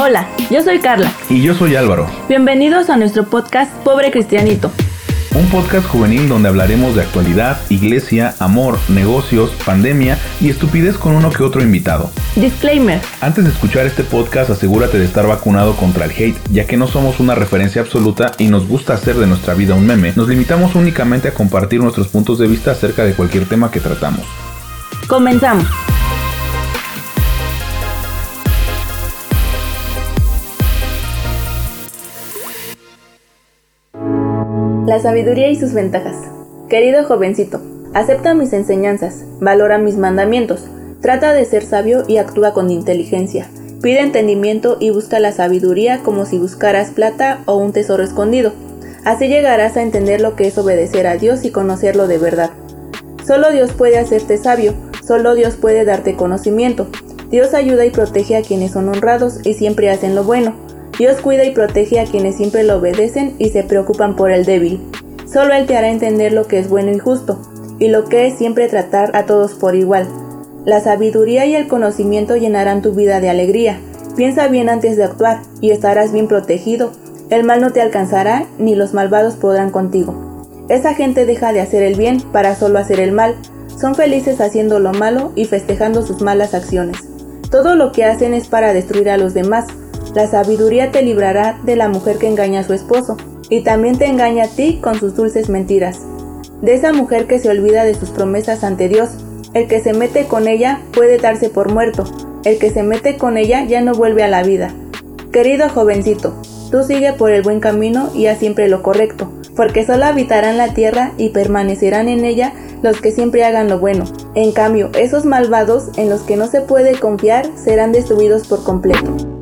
Hola, yo soy Carla. Y yo soy Álvaro. Bienvenidos a nuestro podcast Pobre Cristianito. Un podcast juvenil donde hablaremos de actualidad, iglesia, amor, negocios, pandemia y estupidez con uno que otro invitado. Disclaimer. Antes de escuchar este podcast asegúrate de estar vacunado contra el hate, ya que no somos una referencia absoluta y nos gusta hacer de nuestra vida un meme. Nos limitamos únicamente a compartir nuestros puntos de vista acerca de cualquier tema que tratamos. Comenzamos. La sabiduría y sus ventajas. Querido jovencito, acepta mis enseñanzas, valora mis mandamientos, trata de ser sabio y actúa con inteligencia. Pide entendimiento y busca la sabiduría como si buscaras plata o un tesoro escondido. Así llegarás a entender lo que es obedecer a Dios y conocerlo de verdad. Solo Dios puede hacerte sabio, solo Dios puede darte conocimiento. Dios ayuda y protege a quienes son honrados y siempre hacen lo bueno. Dios cuida y protege a quienes siempre lo obedecen y se preocupan por el débil. Solo Él te hará entender lo que es bueno y justo, y lo que es siempre tratar a todos por igual. La sabiduría y el conocimiento llenarán tu vida de alegría. Piensa bien antes de actuar, y estarás bien protegido. El mal no te alcanzará, ni los malvados podrán contigo. Esa gente deja de hacer el bien para solo hacer el mal. Son felices haciendo lo malo y festejando sus malas acciones. Todo lo que hacen es para destruir a los demás, la sabiduría te librará de la mujer que engaña a su esposo, y también te engaña a ti con sus dulces mentiras. De esa mujer que se olvida de sus promesas ante Dios, el que se mete con ella puede darse por muerto, el que se mete con ella ya no vuelve a la vida. Querido jovencito, tú sigue por el buen camino y haz siempre lo correcto, porque solo habitarán la tierra y permanecerán en ella los que siempre hagan lo bueno. En cambio, esos malvados en los que no se puede confiar serán destruidos por completo.